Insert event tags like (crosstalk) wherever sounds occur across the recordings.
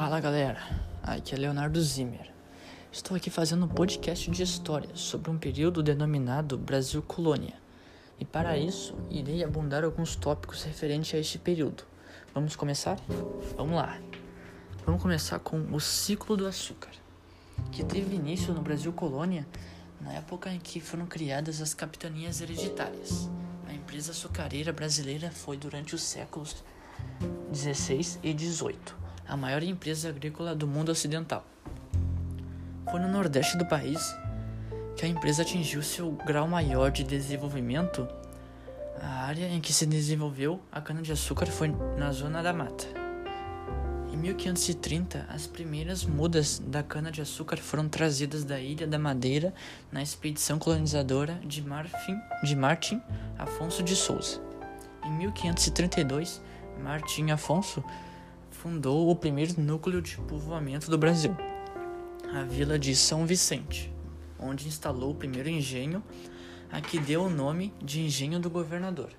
Fala galera, aqui é Leonardo Zimmer. Estou aqui fazendo um podcast de história sobre um período denominado Brasil Colônia. E para isso, irei abundar alguns tópicos referentes a este período. Vamos começar? Vamos lá. Vamos começar com o ciclo do açúcar, que teve início no Brasil Colônia na época em que foram criadas as capitanias hereditárias. A empresa açucareira brasileira foi durante os séculos 16 e 18 a maior empresa agrícola do mundo ocidental. Foi no nordeste do país que a empresa atingiu seu grau maior de desenvolvimento. A área em que se desenvolveu a cana-de-açúcar foi na zona da mata. Em 1530, as primeiras mudas da cana-de-açúcar foram trazidas da Ilha da Madeira na expedição colonizadora de, Marfim, de Martim Afonso de Souza. Em 1532, Martim Afonso fundou o primeiro núcleo de povoamento do Brasil, a vila de São Vicente, onde instalou o primeiro engenho, a que deu o nome de Engenho do Governador.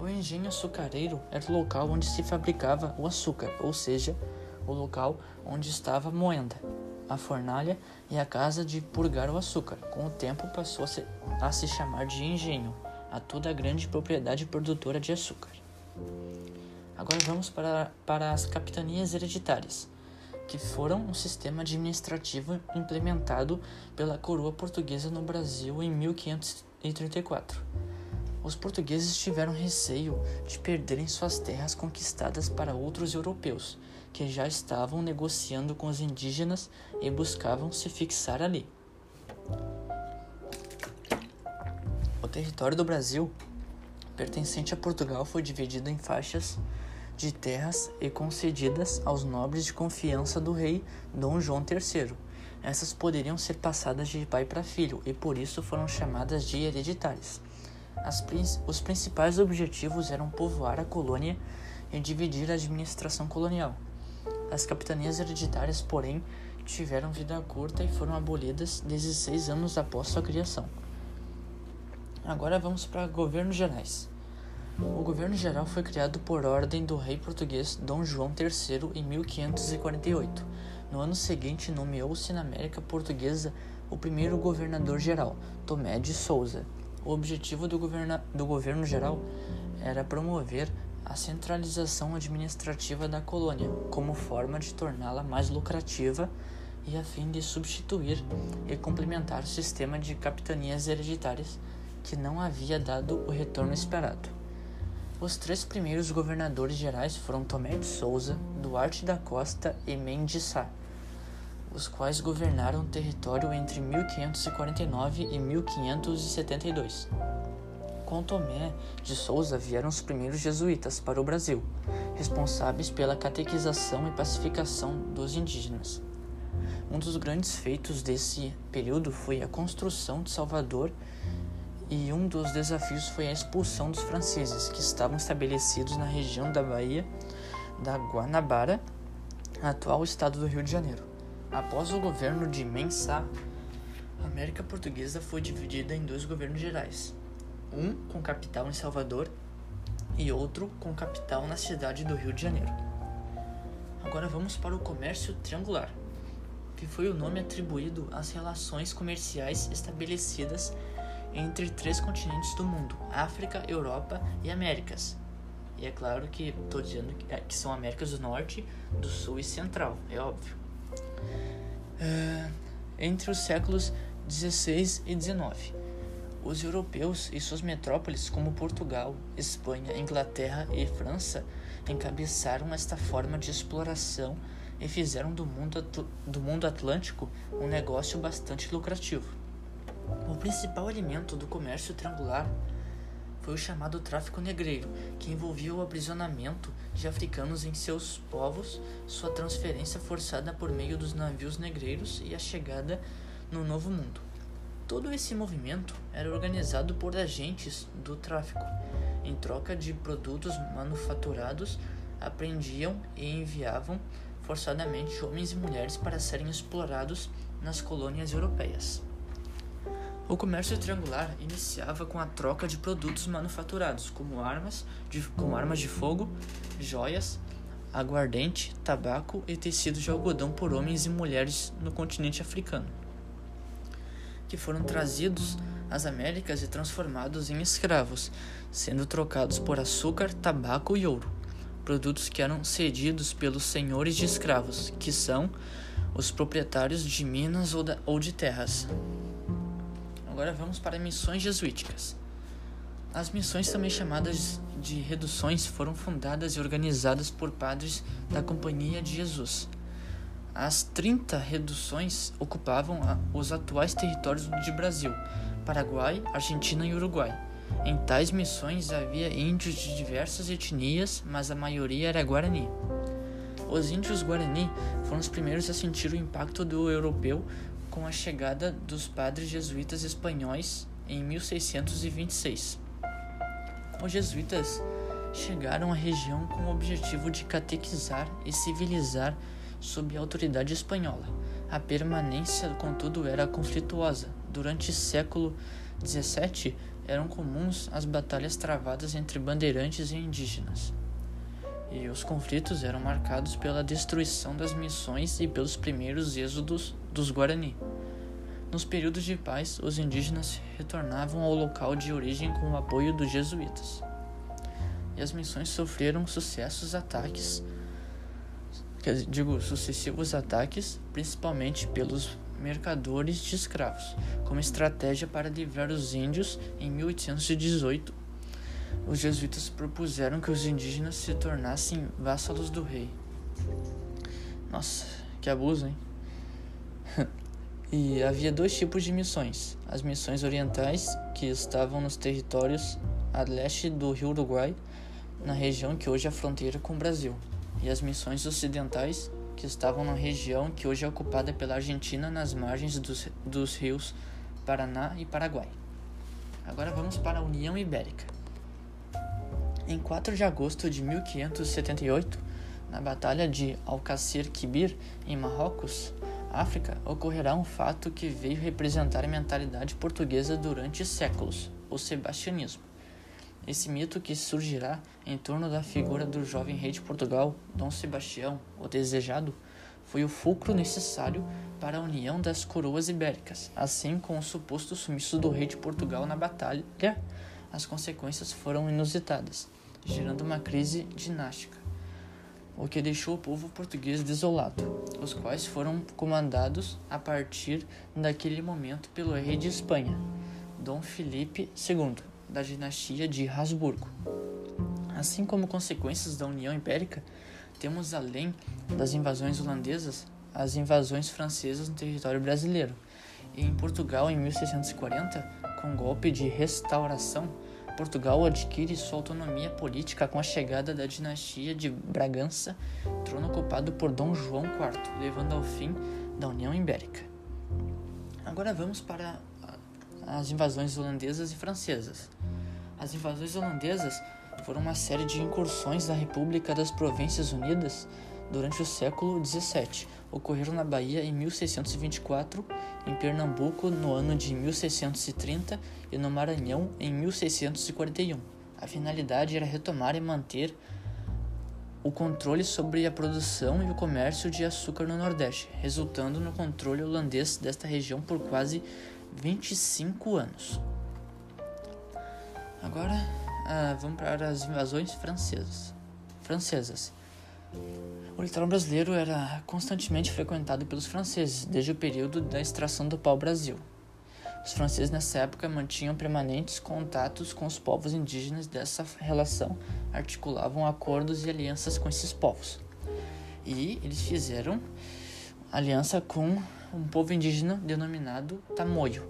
O engenho açucareiro era o local onde se fabricava o açúcar, ou seja, o local onde estava a moenda, a fornalha e a casa de purgar o açúcar. Com o tempo passou a se, a se chamar de engenho a toda a grande propriedade produtora de açúcar. Agora vamos para, para as capitanias hereditárias, que foram um sistema administrativo implementado pela coroa portuguesa no Brasil em 1534. Os portugueses tiveram receio de perderem suas terras conquistadas para outros europeus, que já estavam negociando com os indígenas e buscavam se fixar ali. O território do Brasil, pertencente a Portugal, foi dividido em faixas de terras e concedidas aos nobres de confiança do rei Dom João III. Essas poderiam ser passadas de pai para filho e por isso foram chamadas de hereditárias. As, os principais objetivos eram povoar a colônia e dividir a administração colonial. As capitanias hereditárias, porém, tiveram vida curta e foram abolidas 16 anos após sua criação. Agora vamos para governos gerais. O governo geral foi criado por ordem do rei português Dom João III em 1548. No ano seguinte, nomeou-se na América Portuguesa o primeiro governador-geral, Tomé de Souza. O objetivo do, governa do governo geral era promover a centralização administrativa da colônia, como forma de torná-la mais lucrativa e a fim de substituir e complementar o sistema de capitanias hereditárias que não havia dado o retorno esperado. Os três primeiros governadores gerais foram Tomé de Souza, Duarte da Costa e Mendes Sá, os quais governaram o território entre 1549 e 1572. Com Tomé de Souza vieram os primeiros jesuítas para o Brasil, responsáveis pela catequização e pacificação dos indígenas. Um dos grandes feitos desse período foi a construção de Salvador e um dos desafios foi a expulsão dos franceses, que estavam estabelecidos na região da Baía da Guanabara, atual estado do Rio de Janeiro. Após o governo de Mensah, a América Portuguesa foi dividida em dois governos gerais, um com capital em Salvador e outro com capital na cidade do Rio de Janeiro. Agora vamos para o comércio triangular, que foi o nome atribuído às relações comerciais estabelecidas entre três continentes do mundo: África, Europa e Américas. E é claro que estou dizendo é, que, são Américas do Norte, do Sul e Central, é óbvio. Uh, entre os séculos 16 e 19, os europeus e suas metrópoles, como Portugal, Espanha, Inglaterra e França, encabeçaram esta forma de exploração e fizeram do mundo, do mundo atlântico um negócio bastante lucrativo. O principal alimento do comércio triangular foi o chamado tráfico negreiro, que envolvia o aprisionamento de africanos em seus povos, sua transferência forçada por meio dos navios negreiros e a chegada no Novo Mundo. Todo esse movimento era organizado por agentes do tráfico. Em troca de produtos manufaturados, apreendiam e enviavam forçadamente homens e mulheres para serem explorados nas colônias europeias. O comércio triangular iniciava com a troca de produtos manufaturados, como armas de, como armas de fogo, joias, aguardente, tabaco e tecido de algodão por homens e mulheres no continente africano, que foram trazidos às Américas e transformados em escravos, sendo trocados por açúcar, tabaco e ouro, produtos que eram cedidos pelos senhores de escravos, que são os proprietários de minas ou de terras. Agora vamos para missões jesuíticas. As missões, também chamadas de reduções, foram fundadas e organizadas por padres da Companhia de Jesus. As 30 reduções ocupavam os atuais territórios de Brasil, Paraguai, Argentina e Uruguai. Em tais missões havia índios de diversas etnias, mas a maioria era guarani. Os índios guarani foram os primeiros a sentir o impacto do europeu com a chegada dos padres jesuítas espanhóis em 1626 os jesuítas chegaram à região com o objetivo de catequizar e civilizar sob a autoridade espanhola. A permanência, contudo, era conflituosa. Durante o século XVII, eram comuns as batalhas travadas entre bandeirantes e indígenas. E os conflitos eram marcados pela destruição das missões e pelos primeiros êxodos dos Guarani. Nos períodos de paz, os indígenas retornavam ao local de origem com o apoio dos jesuítas. E as missões sofreram sucessos ataques, digo, sucessivos ataques, principalmente pelos mercadores de escravos, como estratégia para livrar os índios em 1818. Os jesuítas propuseram que os indígenas se tornassem vassalos do rei. Nossa, que abuso, hein? (laughs) E havia dois tipos de missões: as missões orientais, que estavam nos territórios a leste do rio Uruguai, na região que hoje é a fronteira com o Brasil, e as missões ocidentais, que estavam na região que hoje é ocupada pela Argentina, nas margens dos, dos rios Paraná e Paraguai. Agora vamos para a União Ibérica. Em 4 de agosto de 1578, na Batalha de Alcácer Quibir, em Marrocos, África, ocorrerá um fato que veio representar a mentalidade portuguesa durante séculos, o sebastianismo. Esse mito que surgirá em torno da figura do jovem rei de Portugal, Dom Sebastião, o Desejado, foi o fulcro necessário para a união das coroas ibéricas. Assim, com o suposto sumiço do rei de Portugal na batalha, as consequências foram inusitadas, gerando uma crise dinástica o que deixou o povo português desolado, os quais foram comandados a partir daquele momento pelo rei de Espanha, Dom Felipe II, da dinastia de Habsburgo. Assim como consequências da União Ibérica, temos além das invasões holandesas, as invasões francesas no território brasileiro. E em Portugal, em 1640, com golpe de restauração, Portugal adquire sua autonomia política com a chegada da dinastia de Bragança, trono ocupado por Dom João IV, levando ao fim da União Ibérica. Agora vamos para as invasões holandesas e francesas. As invasões holandesas foram uma série de incursões da República das Províncias Unidas durante o século XVII. Ocorreram na Bahia em 1624, em Pernambuco no ano de 1630 e no Maranhão em 1641. A finalidade era retomar e manter o controle sobre a produção e o comércio de açúcar no Nordeste, resultando no controle holandês desta região por quase 25 anos. Agora ah, vamos para as invasões francesas. francesas. O litoral brasileiro era constantemente frequentado pelos franceses desde o período da extração do pau-brasil. Os franceses nessa época mantinham permanentes contatos com os povos indígenas dessa relação, articulavam acordos e alianças com esses povos. E eles fizeram aliança com um povo indígena denominado Tamoio.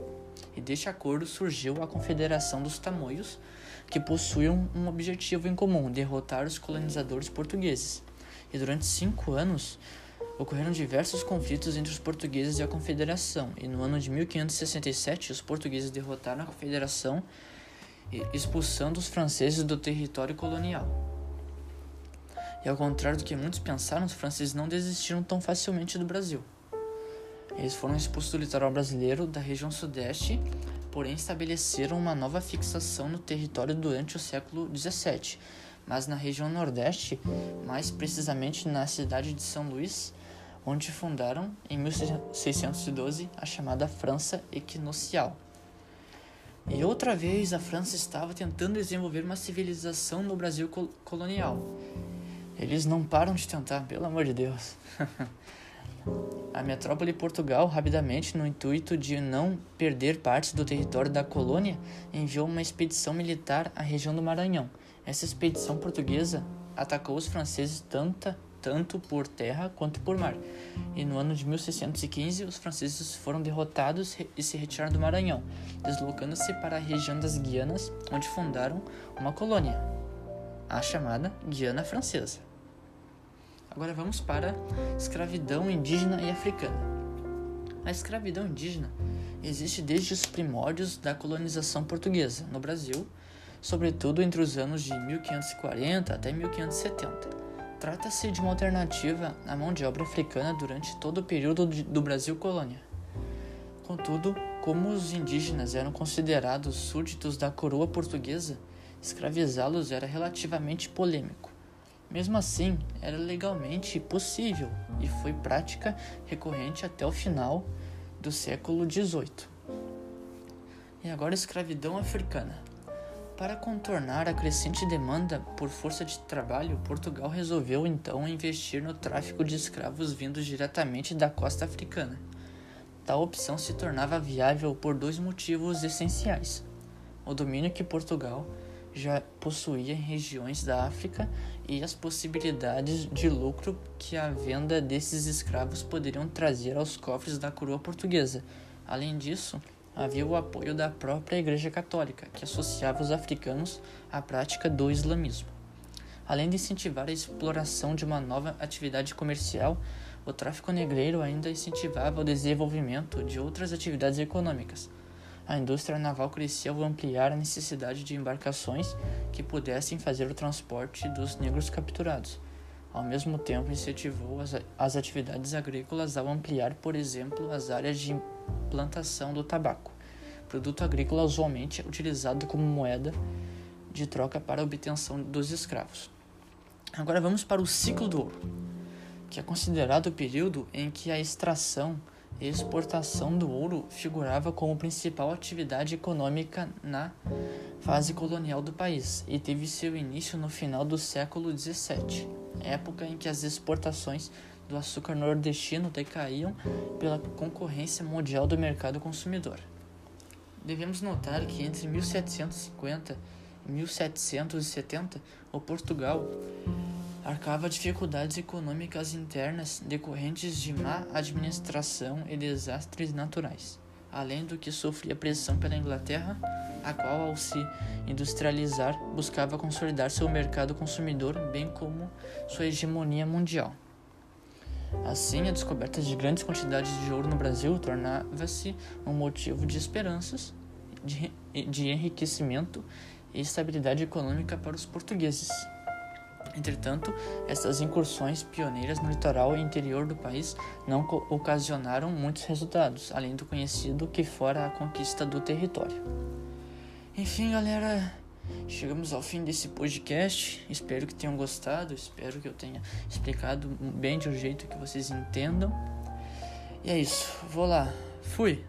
E deste acordo surgiu a Confederação dos Tamoios, que possuíam um objetivo em comum: derrotar os colonizadores portugueses e durante cinco anos ocorreram diversos conflitos entre os portugueses e a Confederação, e no ano de 1567 os portugueses derrotaram a Confederação, expulsando os franceses do território colonial. E ao contrário do que muitos pensaram, os franceses não desistiram tão facilmente do Brasil. Eles foram expulsos do litoral brasileiro, da região sudeste, porém estabeleceram uma nova fixação no território durante o século XVII mas na região Nordeste, mais precisamente na cidade de São Luís, onde fundaram, em 1612, a chamada França Equinocial. E outra vez a França estava tentando desenvolver uma civilização no Brasil colonial. Eles não param de tentar, pelo amor de Deus. (laughs) a metrópole Portugal, rapidamente, no intuito de não perder partes do território da colônia, enviou uma expedição militar à região do Maranhão. Essa expedição portuguesa atacou os franceses tanta, tanto por terra quanto por mar. E no ano de 1615, os franceses foram derrotados e se retiraram do Maranhão, deslocando-se para a região das Guianas, onde fundaram uma colônia, a chamada Guiana Francesa. Agora vamos para escravidão indígena e africana. A escravidão indígena existe desde os primórdios da colonização portuguesa no Brasil, sobretudo entre os anos de 1540 até 1570. Trata-se de uma alternativa à mão de obra africana durante todo o período do Brasil colônia. Contudo, como os indígenas eram considerados súditos da coroa portuguesa, escravizá-los era relativamente polêmico. Mesmo assim, era legalmente possível e foi prática recorrente até o final do século XVIII. E agora, escravidão africana. Para contornar a crescente demanda por força de trabalho, Portugal resolveu então investir no tráfico de escravos vindos diretamente da costa africana. Tal opção se tornava viável por dois motivos essenciais: o domínio que Portugal já possuía regiões da África e as possibilidades de lucro que a venda desses escravos poderiam trazer aos cofres da coroa portuguesa. Além disso, havia o apoio da própria Igreja Católica, que associava os africanos à prática do islamismo. Além de incentivar a exploração de uma nova atividade comercial, o tráfico negreiro ainda incentivava o desenvolvimento de outras atividades econômicas. A indústria naval crescia ao ampliar a necessidade de embarcações que pudessem fazer o transporte dos negros capturados. Ao mesmo tempo, incentivou as, as atividades agrícolas ao ampliar, por exemplo, as áreas de plantação do tabaco, produto agrícola usualmente utilizado como moeda de troca para a obtenção dos escravos. Agora vamos para o ciclo do ouro, que é considerado o período em que a extração exportação do ouro figurava como principal atividade econômica na fase colonial do país e teve seu início no final do século XVII, época em que as exportações do açúcar nordestino decaíam pela concorrência mundial do mercado consumidor. Devemos notar que entre 1750 e 1770, o Portugal arcava dificuldades econômicas internas decorrentes de má administração e desastres naturais, além do que sofria pressão pela Inglaterra, a qual, ao se industrializar, buscava consolidar seu mercado consumidor, bem como sua hegemonia mundial. Assim, a descoberta de grandes quantidades de ouro no Brasil tornava-se um motivo de esperanças, de, de enriquecimento e estabilidade econômica para os portugueses. Entretanto, essas incursões pioneiras no litoral e interior do país não ocasionaram muitos resultados, além do conhecido que fora a conquista do território. Enfim, galera, Chegamos ao fim desse podcast. Espero que tenham gostado. Espero que eu tenha explicado bem de um jeito que vocês entendam. E é isso. Vou lá. Fui.